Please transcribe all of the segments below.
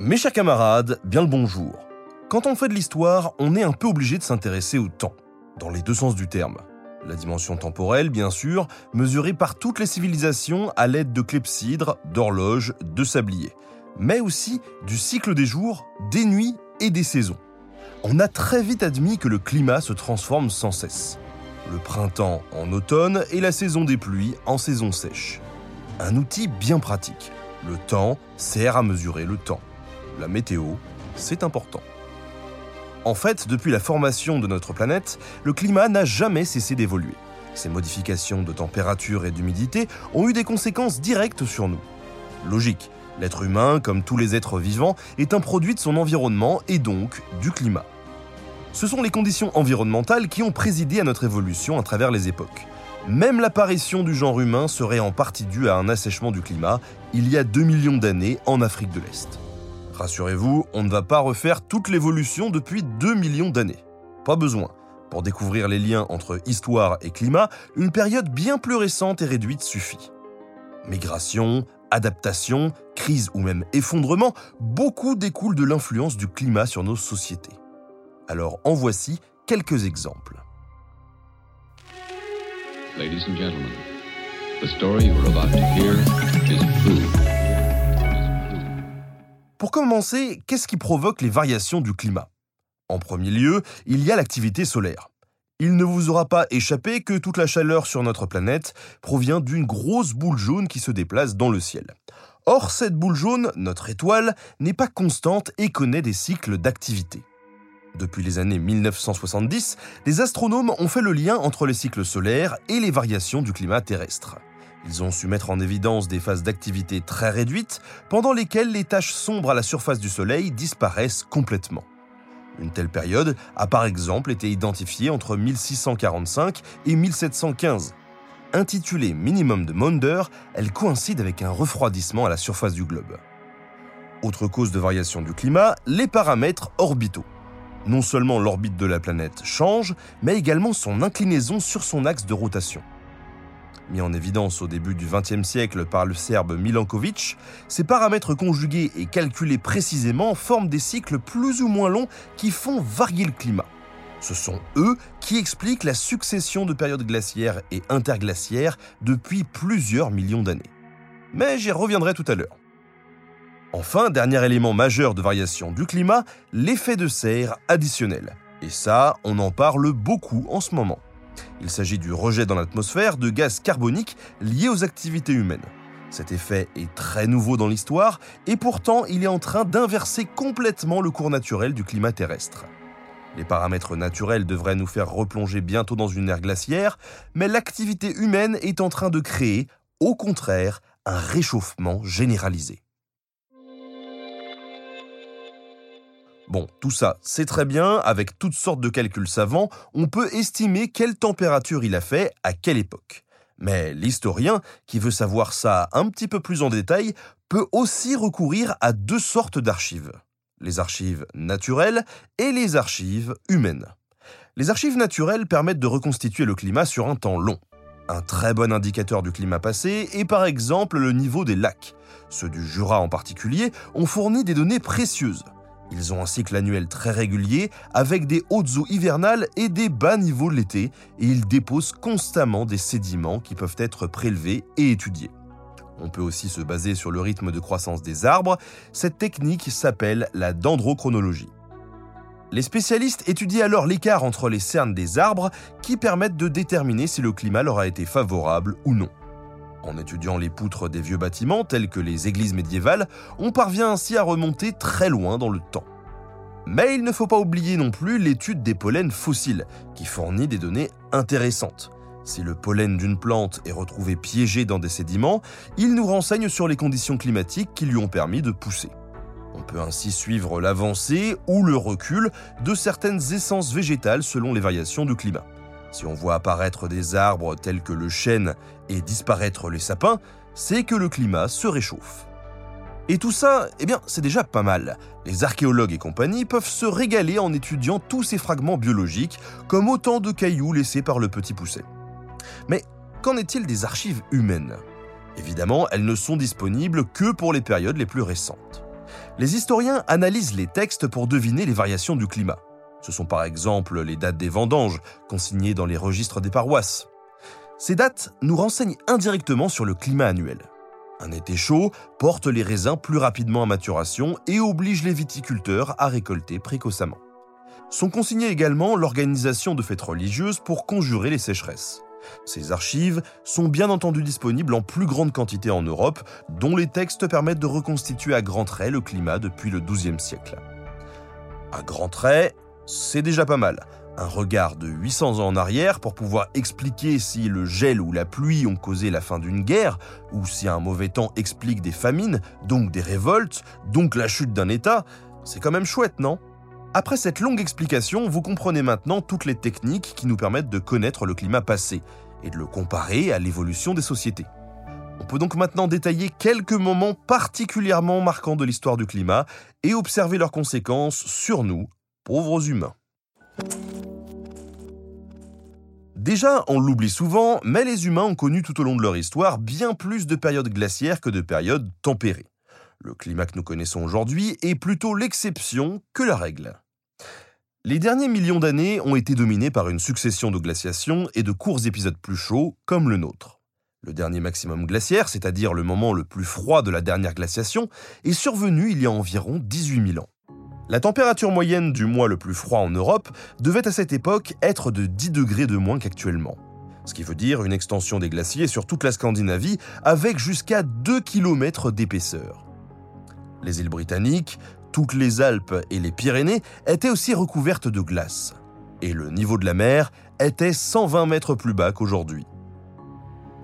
Mes chers camarades, bien le bonjour. Quand on fait de l'histoire, on est un peu obligé de s'intéresser au temps, dans les deux sens du terme. La dimension temporelle, bien sûr, mesurée par toutes les civilisations à l'aide de clepsydres, d'horloges, de sabliers, mais aussi du cycle des jours, des nuits et des saisons. On a très vite admis que le climat se transforme sans cesse. Le printemps en automne et la saison des pluies en saison sèche. Un outil bien pratique. Le temps sert à mesurer le temps. La météo, c'est important. En fait, depuis la formation de notre planète, le climat n'a jamais cessé d'évoluer. Ces modifications de température et d'humidité ont eu des conséquences directes sur nous. Logique, l'être humain, comme tous les êtres vivants, est un produit de son environnement et donc du climat. Ce sont les conditions environnementales qui ont présidé à notre évolution à travers les époques. Même l'apparition du genre humain serait en partie due à un assèchement du climat il y a 2 millions d'années en Afrique de l'Est. Rassurez-vous, on ne va pas refaire toute l'évolution depuis 2 millions d'années. Pas besoin. Pour découvrir les liens entre histoire et climat, une période bien plus récente et réduite suffit. Migration, adaptation, crise ou même effondrement, beaucoup découle de l'influence du climat sur nos sociétés. Alors en voici quelques exemples. Pour commencer, qu'est-ce qui provoque les variations du climat? En premier lieu, il y a l'activité solaire. Il ne vous aura pas échappé que toute la chaleur sur notre planète provient d'une grosse boule jaune qui se déplace dans le ciel. Or, cette boule jaune, notre étoile, n'est pas constante et connaît des cycles d'activité. Depuis les années 1970, les astronomes ont fait le lien entre les cycles solaires et les variations du climat terrestre. Ils ont su mettre en évidence des phases d'activité très réduites pendant lesquelles les taches sombres à la surface du Soleil disparaissent complètement. Une telle période a par exemple été identifiée entre 1645 et 1715. Intitulée Minimum de Maunder, elle coïncide avec un refroidissement à la surface du globe. Autre cause de variation du climat, les paramètres orbitaux. Non seulement l'orbite de la planète change, mais également son inclinaison sur son axe de rotation. Mis en évidence au début du XXe siècle par le Serbe Milankovic, ces paramètres conjugués et calculés précisément forment des cycles plus ou moins longs qui font varier le climat. Ce sont eux qui expliquent la succession de périodes glaciaires et interglaciaires depuis plusieurs millions d'années. Mais j'y reviendrai tout à l'heure. Enfin, dernier élément majeur de variation du climat, l'effet de serre additionnel. Et ça, on en parle beaucoup en ce moment. Il s'agit du rejet dans l'atmosphère de gaz carboniques liés aux activités humaines. Cet effet est très nouveau dans l'histoire et pourtant il est en train d'inverser complètement le cours naturel du climat terrestre. Les paramètres naturels devraient nous faire replonger bientôt dans une ère glaciaire, mais l'activité humaine est en train de créer, au contraire, un réchauffement généralisé. Bon, tout ça, c'est très bien, avec toutes sortes de calculs savants, on peut estimer quelle température il a fait à quelle époque. Mais l'historien, qui veut savoir ça un petit peu plus en détail, peut aussi recourir à deux sortes d'archives. Les archives naturelles et les archives humaines. Les archives naturelles permettent de reconstituer le climat sur un temps long. Un très bon indicateur du climat passé est par exemple le niveau des lacs. Ceux du Jura en particulier ont fourni des données précieuses. Ils ont un cycle annuel très régulier, avec des hautes eaux hivernales et des bas niveaux l'été, et ils déposent constamment des sédiments qui peuvent être prélevés et étudiés. On peut aussi se baser sur le rythme de croissance des arbres, cette technique s'appelle la dendrochronologie. Les spécialistes étudient alors l'écart entre les cernes des arbres qui permettent de déterminer si le climat leur a été favorable ou non. En étudiant les poutres des vieux bâtiments, tels que les églises médiévales, on parvient ainsi à remonter très loin dans le temps. Mais il ne faut pas oublier non plus l'étude des pollens fossiles, qui fournit des données intéressantes. Si le pollen d'une plante est retrouvé piégé dans des sédiments, il nous renseigne sur les conditions climatiques qui lui ont permis de pousser. On peut ainsi suivre l'avancée ou le recul de certaines essences végétales selon les variations du climat. Si on voit apparaître des arbres tels que le chêne et disparaître les sapins, c'est que le climat se réchauffe. Et tout ça, eh bien, c'est déjà pas mal. Les archéologues et compagnie peuvent se régaler en étudiant tous ces fragments biologiques comme autant de cailloux laissés par le petit pousset. Mais qu'en est-il des archives humaines? Évidemment, elles ne sont disponibles que pour les périodes les plus récentes. Les historiens analysent les textes pour deviner les variations du climat. Ce sont par exemple les dates des vendanges, consignées dans les registres des paroisses. Ces dates nous renseignent indirectement sur le climat annuel. Un été chaud porte les raisins plus rapidement à maturation et oblige les viticulteurs à récolter précocement. Sont consignées également l'organisation de fêtes religieuses pour conjurer les sécheresses. Ces archives sont bien entendu disponibles en plus grande quantité en Europe, dont les textes permettent de reconstituer à grands traits le climat depuis le XIIe siècle. À grands traits, c'est déjà pas mal. Un regard de 800 ans en arrière pour pouvoir expliquer si le gel ou la pluie ont causé la fin d'une guerre, ou si un mauvais temps explique des famines, donc des révoltes, donc la chute d'un État, c'est quand même chouette, non? Après cette longue explication, vous comprenez maintenant toutes les techniques qui nous permettent de connaître le climat passé et de le comparer à l'évolution des sociétés. On peut donc maintenant détailler quelques moments particulièrement marquants de l'histoire du climat et observer leurs conséquences sur nous, pauvres humains. Déjà, on l'oublie souvent, mais les humains ont connu tout au long de leur histoire bien plus de périodes glaciaires que de périodes tempérées. Le climat que nous connaissons aujourd'hui est plutôt l'exception que la règle. Les derniers millions d'années ont été dominés par une succession de glaciations et de courts épisodes plus chauds, comme le nôtre. Le dernier maximum glaciaire, c'est-à-dire le moment le plus froid de la dernière glaciation, est survenu il y a environ 18 000 ans. La température moyenne du mois le plus froid en Europe devait à cette époque être de 10 degrés de moins qu'actuellement. Ce qui veut dire une extension des glaciers sur toute la Scandinavie avec jusqu'à 2 km d'épaisseur. Les îles britanniques, toutes les Alpes et les Pyrénées étaient aussi recouvertes de glace. Et le niveau de la mer était 120 mètres plus bas qu'aujourd'hui.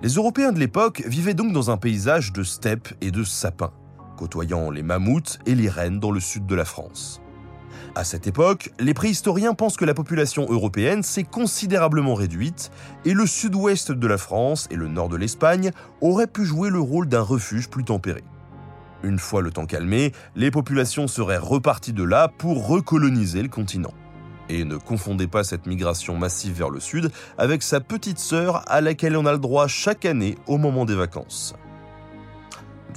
Les Européens de l'époque vivaient donc dans un paysage de steppes et de sapins côtoyant les mammouths et les rennes dans le sud de la France. À cette époque, les préhistoriens pensent que la population européenne s'est considérablement réduite et le sud-ouest de la France et le nord de l'Espagne auraient pu jouer le rôle d'un refuge plus tempéré. Une fois le temps calmé, les populations seraient reparties de là pour recoloniser le continent. Et ne confondez pas cette migration massive vers le sud avec sa petite sœur à laquelle on a le droit chaque année au moment des vacances.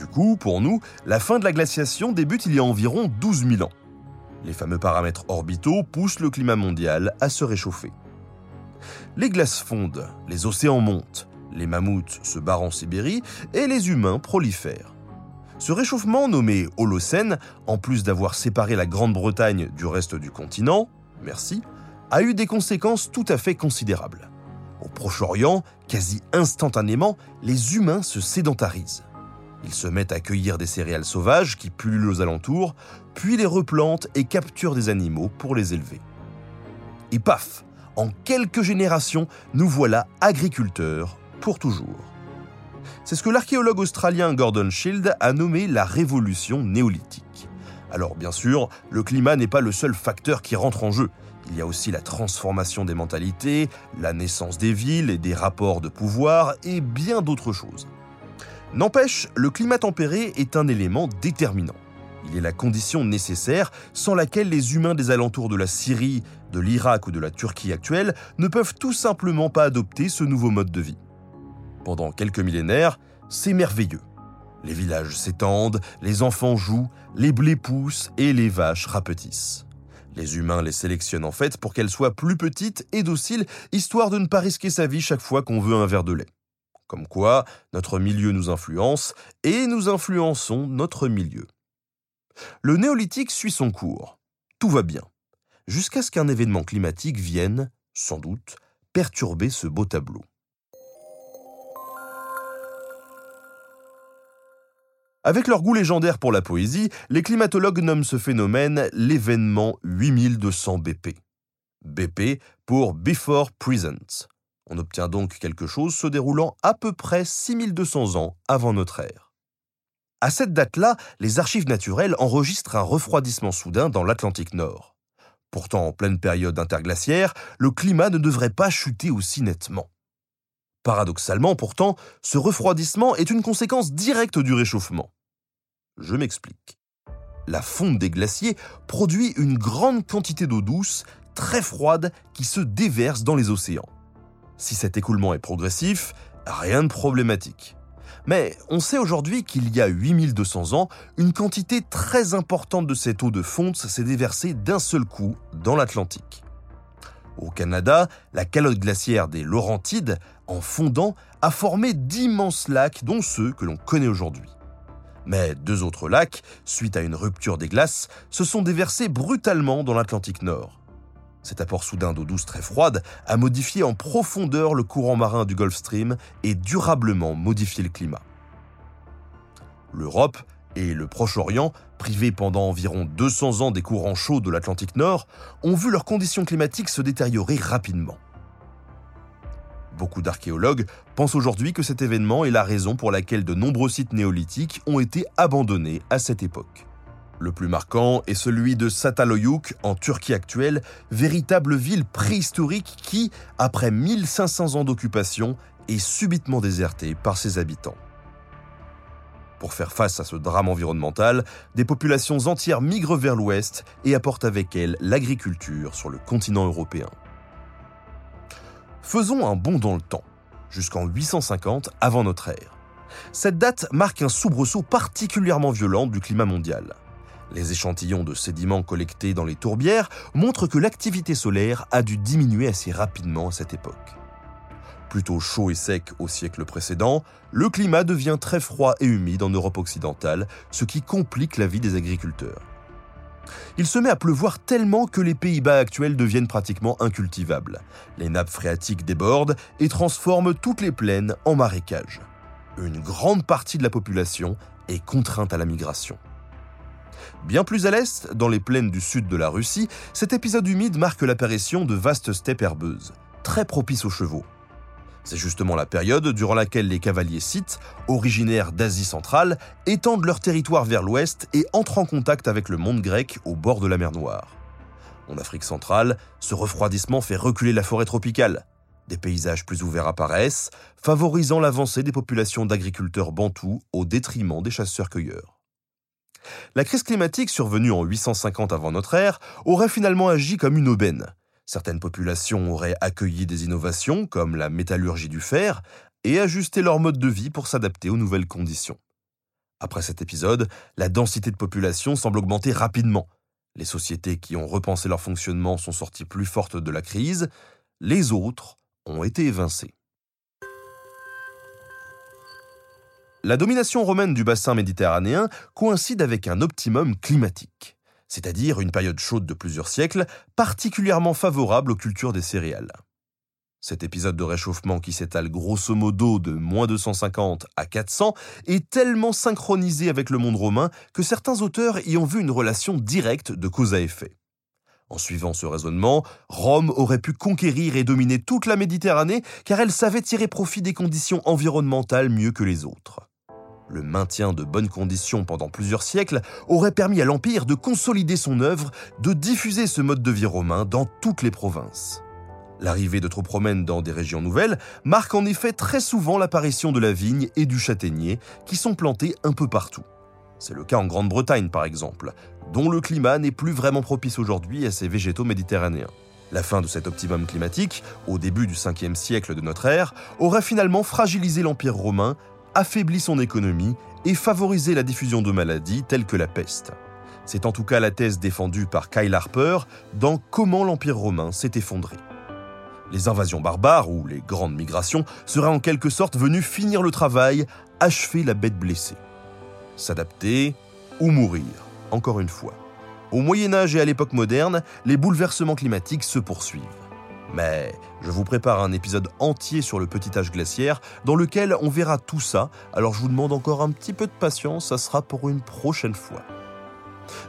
Du coup, pour nous, la fin de la glaciation débute il y a environ 12 000 ans. Les fameux paramètres orbitaux poussent le climat mondial à se réchauffer. Les glaces fondent, les océans montent, les mammouths se barrent en Sibérie et les humains prolifèrent. Ce réchauffement nommé Holocène, en plus d'avoir séparé la Grande-Bretagne du reste du continent, merci, a eu des conséquences tout à fait considérables. Au Proche-Orient, quasi instantanément, les humains se sédentarisent. Ils se mettent à cueillir des céréales sauvages qui pullulent aux alentours, puis les replantent et capturent des animaux pour les élever. Et paf En quelques générations, nous voilà agriculteurs pour toujours. C'est ce que l'archéologue australien Gordon Shield a nommé la révolution néolithique. Alors bien sûr, le climat n'est pas le seul facteur qui rentre en jeu. Il y a aussi la transformation des mentalités, la naissance des villes et des rapports de pouvoir et bien d'autres choses. N'empêche, le climat tempéré est un élément déterminant. Il est la condition nécessaire sans laquelle les humains des alentours de la Syrie, de l'Irak ou de la Turquie actuelle ne peuvent tout simplement pas adopter ce nouveau mode de vie. Pendant quelques millénaires, c'est merveilleux. Les villages s'étendent, les enfants jouent, les blés poussent et les vaches rapetissent. Les humains les sélectionnent en fait pour qu'elles soient plus petites et dociles, histoire de ne pas risquer sa vie chaque fois qu'on veut un verre de lait. Comme quoi, notre milieu nous influence et nous influençons notre milieu. Le néolithique suit son cours. Tout va bien. Jusqu'à ce qu'un événement climatique vienne, sans doute, perturber ce beau tableau. Avec leur goût légendaire pour la poésie, les climatologues nomment ce phénomène l'événement 8200 BP. BP pour Before Present, On obtient donc quelque chose se déroulant à peu près 6200 ans avant notre ère. À cette date-là, les archives naturelles enregistrent un refroidissement soudain dans l'Atlantique Nord. Pourtant, en pleine période interglaciaire, le climat ne devrait pas chuter aussi nettement. Paradoxalement, pourtant, ce refroidissement est une conséquence directe du réchauffement. Je m'explique. La fonte des glaciers produit une grande quantité d'eau douce, très froide, qui se déverse dans les océans. Si cet écoulement est progressif, rien de problématique. Mais on sait aujourd'hui qu'il y a 8200 ans, une quantité très importante de cette eau de fonte s'est déversée d'un seul coup dans l'Atlantique. Au Canada, la calotte glaciaire des Laurentides, en fondant, a formé d'immenses lacs, dont ceux que l'on connaît aujourd'hui. Mais deux autres lacs, suite à une rupture des glaces, se sont déversés brutalement dans l'Atlantique Nord. Cet apport soudain d'eau douce très froide a modifié en profondeur le courant marin du Gulf Stream et durablement modifié le climat. L'Europe et le Proche-Orient, privés pendant environ 200 ans des courants chauds de l'Atlantique Nord, ont vu leurs conditions climatiques se détériorer rapidement. Beaucoup d'archéologues pensent aujourd'hui que cet événement est la raison pour laquelle de nombreux sites néolithiques ont été abandonnés à cette époque. Le plus marquant est celui de Sataloyuk en Turquie actuelle, véritable ville préhistorique qui, après 1500 ans d'occupation, est subitement désertée par ses habitants. Pour faire face à ce drame environnemental, des populations entières migrent vers l'ouest et apportent avec elles l'agriculture sur le continent européen. Faisons un bond dans le temps, jusqu'en 850 avant notre ère. Cette date marque un soubresaut particulièrement violent du climat mondial. Les échantillons de sédiments collectés dans les tourbières montrent que l'activité solaire a dû diminuer assez rapidement à cette époque. Plutôt chaud et sec au siècle précédent, le climat devient très froid et humide en Europe occidentale, ce qui complique la vie des agriculteurs. Il se met à pleuvoir tellement que les Pays-Bas actuels deviennent pratiquement incultivables. Les nappes phréatiques débordent et transforment toutes les plaines en marécages. Une grande partie de la population est contrainte à la migration. Bien plus à l'est, dans les plaines du sud de la Russie, cet épisode humide marque l'apparition de vastes steppes herbeuses, très propices aux chevaux. C'est justement la période durant laquelle les cavaliers scythes, originaires d'Asie centrale, étendent leur territoire vers l'ouest et entrent en contact avec le monde grec au bord de la mer Noire. En Afrique centrale, ce refroidissement fait reculer la forêt tropicale. Des paysages plus ouverts apparaissent, favorisant l'avancée des populations d'agriculteurs bantous au détriment des chasseurs-cueilleurs. La crise climatique survenue en 850 avant notre ère aurait finalement agi comme une aubaine. Certaines populations auraient accueilli des innovations comme la métallurgie du fer et ajusté leur mode de vie pour s'adapter aux nouvelles conditions. Après cet épisode, la densité de population semble augmenter rapidement. Les sociétés qui ont repensé leur fonctionnement sont sorties plus fortes de la crise, les autres ont été évincées. La domination romaine du bassin méditerranéen coïncide avec un optimum climatique, c'est-à-dire une période chaude de plusieurs siècles, particulièrement favorable aux cultures des céréales. Cet épisode de réchauffement qui s'étale grosso modo de moins 250 à 400 est tellement synchronisé avec le monde romain que certains auteurs y ont vu une relation directe de cause à effet. En suivant ce raisonnement, Rome aurait pu conquérir et dominer toute la Méditerranée car elle savait tirer profit des conditions environnementales mieux que les autres. Le maintien de bonnes conditions pendant plusieurs siècles aurait permis à l'Empire de consolider son œuvre, de diffuser ce mode de vie romain dans toutes les provinces. L'arrivée de troupes romaines dans des régions nouvelles marque en effet très souvent l'apparition de la vigne et du châtaignier, qui sont plantés un peu partout. C'est le cas en Grande-Bretagne par exemple, dont le climat n'est plus vraiment propice aujourd'hui à ces végétaux méditerranéens. La fin de cet optimum climatique, au début du 5e siècle de notre ère, aurait finalement fragilisé l'Empire romain affaiblit son économie et favorisé la diffusion de maladies telles que la peste. C'est en tout cas la thèse défendue par Kyle Harper dans Comment l'Empire romain s'est effondré. Les invasions barbares ou les grandes migrations seraient en quelque sorte venues finir le travail, achever la bête blessée. S'adapter ou mourir, encore une fois. Au Moyen Âge et à l'époque moderne, les bouleversements climatiques se poursuivent. Mais je vous prépare un épisode entier sur le petit âge glaciaire dans lequel on verra tout ça, alors je vous demande encore un petit peu de patience, ça sera pour une prochaine fois.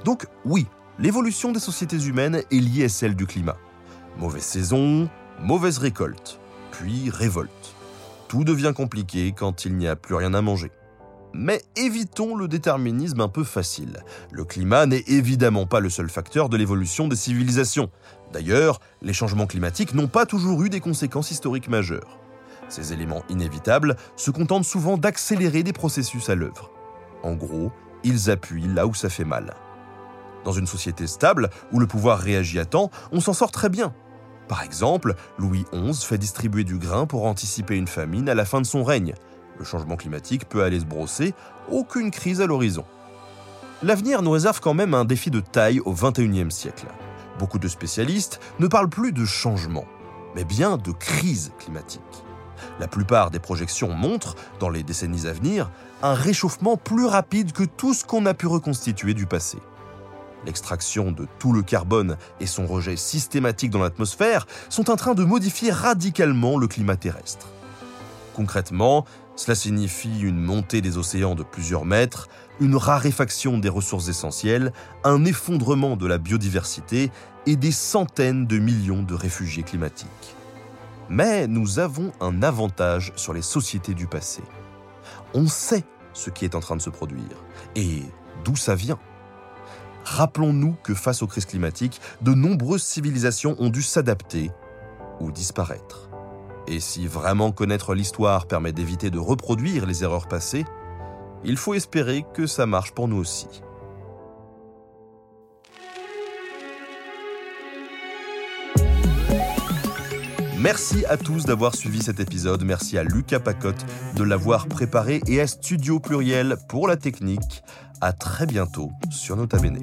Donc oui, l'évolution des sociétés humaines est liée à celle du climat. Mauvaise saison, mauvaise récolte. puis révolte. Tout devient compliqué quand il n'y a plus rien à manger. Mais évitons le déterminisme un peu facile. Le climat n'est évidemment pas le seul facteur de l'évolution des civilisations. D'ailleurs, les changements climatiques n'ont pas toujours eu des conséquences historiques majeures. Ces éléments inévitables se contentent souvent d'accélérer des processus à l'œuvre. En gros, ils appuient là où ça fait mal. Dans une société stable, où le pouvoir réagit à temps, on s'en sort très bien. Par exemple, Louis XI fait distribuer du grain pour anticiper une famine à la fin de son règne. Le changement climatique peut aller se brosser, aucune crise à l'horizon. L'avenir nous réserve quand même un défi de taille au XXIe siècle. Beaucoup de spécialistes ne parlent plus de changement, mais bien de crise climatique. La plupart des projections montrent, dans les décennies à venir, un réchauffement plus rapide que tout ce qu'on a pu reconstituer du passé. L'extraction de tout le carbone et son rejet systématique dans l'atmosphère sont en train de modifier radicalement le climat terrestre. Concrètement, cela signifie une montée des océans de plusieurs mètres, une raréfaction des ressources essentielles, un effondrement de la biodiversité et des centaines de millions de réfugiés climatiques. Mais nous avons un avantage sur les sociétés du passé. On sait ce qui est en train de se produire et d'où ça vient? Rappelons-nous que face aux crises climatiques, de nombreuses civilisations ont dû s'adapter ou disparaître. Et si vraiment connaître l'histoire permet d'éviter de reproduire les erreurs passées, il faut espérer que ça marche pour nous aussi. Merci à tous d'avoir suivi cet épisode. Merci à Lucas Pacotte de l'avoir préparé et à Studio Pluriel pour la technique. À très bientôt sur Nota Bene.